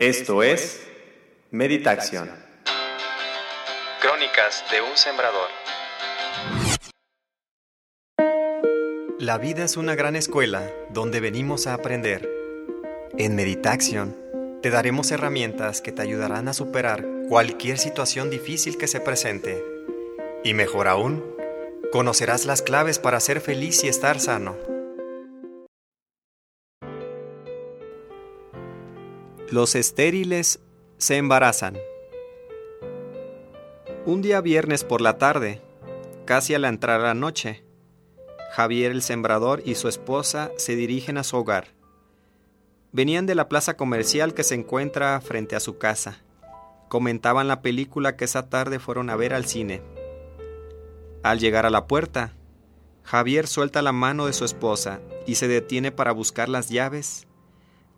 Esto es Meditación. Crónicas de un sembrador. La vida es una gran escuela donde venimos a aprender. En Meditación te daremos herramientas que te ayudarán a superar cualquier situación difícil que se presente. Y mejor aún, conocerás las claves para ser feliz y estar sano. Los estériles se embarazan. Un día viernes por la tarde, casi a la entrada la noche, Javier el sembrador y su esposa se dirigen a su hogar. Venían de la plaza comercial que se encuentra frente a su casa. Comentaban la película que esa tarde fueron a ver al cine. Al llegar a la puerta, Javier suelta la mano de su esposa y se detiene para buscar las llaves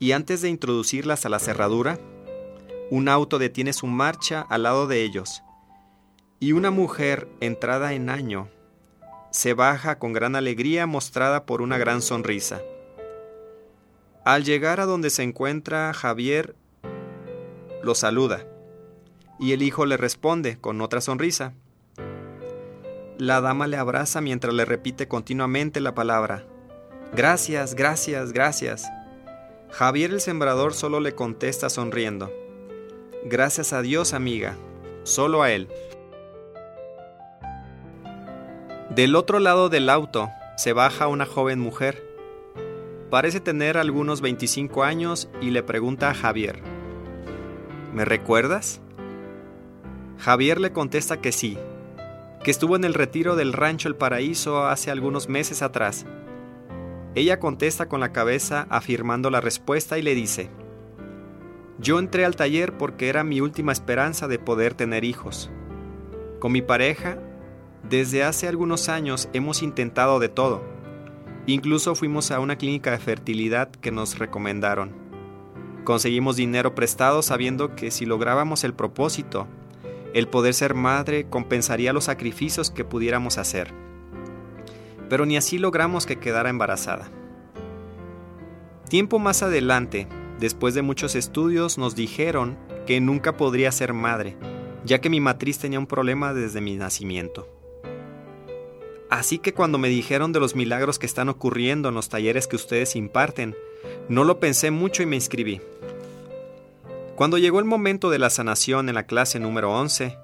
y antes de introducirlas a la cerradura, un auto detiene su marcha al lado de ellos, y una mujer entrada en año se baja con gran alegría mostrada por una gran sonrisa. Al llegar a donde se encuentra Javier, lo saluda, y el hijo le responde con otra sonrisa. La dama le abraza mientras le repite continuamente la palabra, Gracias, gracias, gracias. Javier el sembrador solo le contesta sonriendo. Gracias a Dios, amiga, solo a él. Del otro lado del auto se baja una joven mujer. Parece tener algunos 25 años y le pregunta a Javier, ¿Me recuerdas? Javier le contesta que sí, que estuvo en el retiro del rancho El Paraíso hace algunos meses atrás ella contesta con la cabeza afirmando la respuesta y le dice, yo entré al taller porque era mi última esperanza de poder tener hijos. Con mi pareja, desde hace algunos años hemos intentado de todo. Incluso fuimos a una clínica de fertilidad que nos recomendaron. Conseguimos dinero prestado sabiendo que si lográbamos el propósito, el poder ser madre compensaría los sacrificios que pudiéramos hacer pero ni así logramos que quedara embarazada. Tiempo más adelante, después de muchos estudios, nos dijeron que nunca podría ser madre, ya que mi matriz tenía un problema desde mi nacimiento. Así que cuando me dijeron de los milagros que están ocurriendo en los talleres que ustedes imparten, no lo pensé mucho y me inscribí. Cuando llegó el momento de la sanación en la clase número 11,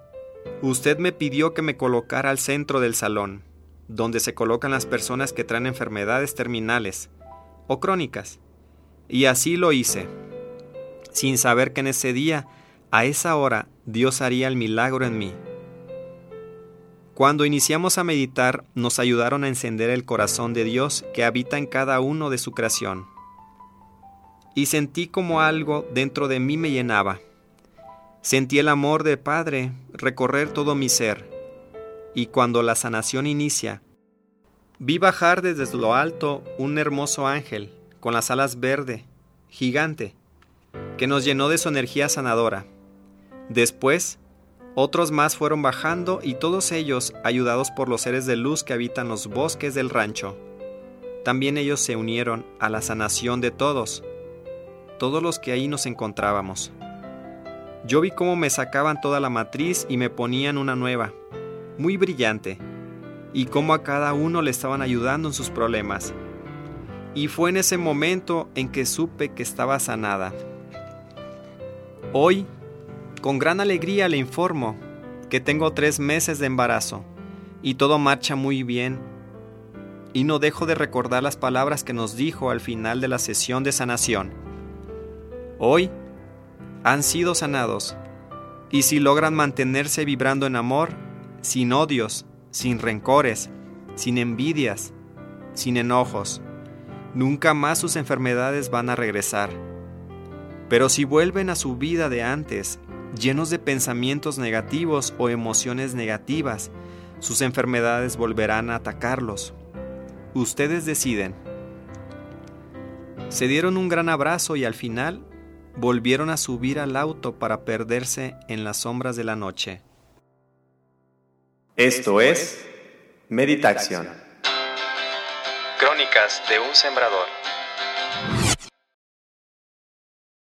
usted me pidió que me colocara al centro del salón donde se colocan las personas que traen enfermedades terminales o crónicas. Y así lo hice, sin saber que en ese día, a esa hora, Dios haría el milagro en mí. Cuando iniciamos a meditar, nos ayudaron a encender el corazón de Dios que habita en cada uno de su creación. Y sentí como algo dentro de mí me llenaba. Sentí el amor de Padre recorrer todo mi ser y cuando la sanación inicia, vi bajar desde lo alto un hermoso ángel con las alas verde, gigante, que nos llenó de su energía sanadora. Después, otros más fueron bajando y todos ellos ayudados por los seres de luz que habitan los bosques del rancho. También ellos se unieron a la sanación de todos, todos los que ahí nos encontrábamos. Yo vi cómo me sacaban toda la matriz y me ponían una nueva, muy brillante, y cómo a cada uno le estaban ayudando en sus problemas. Y fue en ese momento en que supe que estaba sanada. Hoy, con gran alegría le informo que tengo tres meses de embarazo y todo marcha muy bien. Y no dejo de recordar las palabras que nos dijo al final de la sesión de sanación. Hoy han sido sanados y si logran mantenerse vibrando en amor, sin odios, sin rencores, sin envidias, sin enojos. Nunca más sus enfermedades van a regresar. Pero si vuelven a su vida de antes, llenos de pensamientos negativos o emociones negativas, sus enfermedades volverán a atacarlos. Ustedes deciden. Se dieron un gran abrazo y al final volvieron a subir al auto para perderse en las sombras de la noche. Esto es Meditación. Crónicas de un sembrador.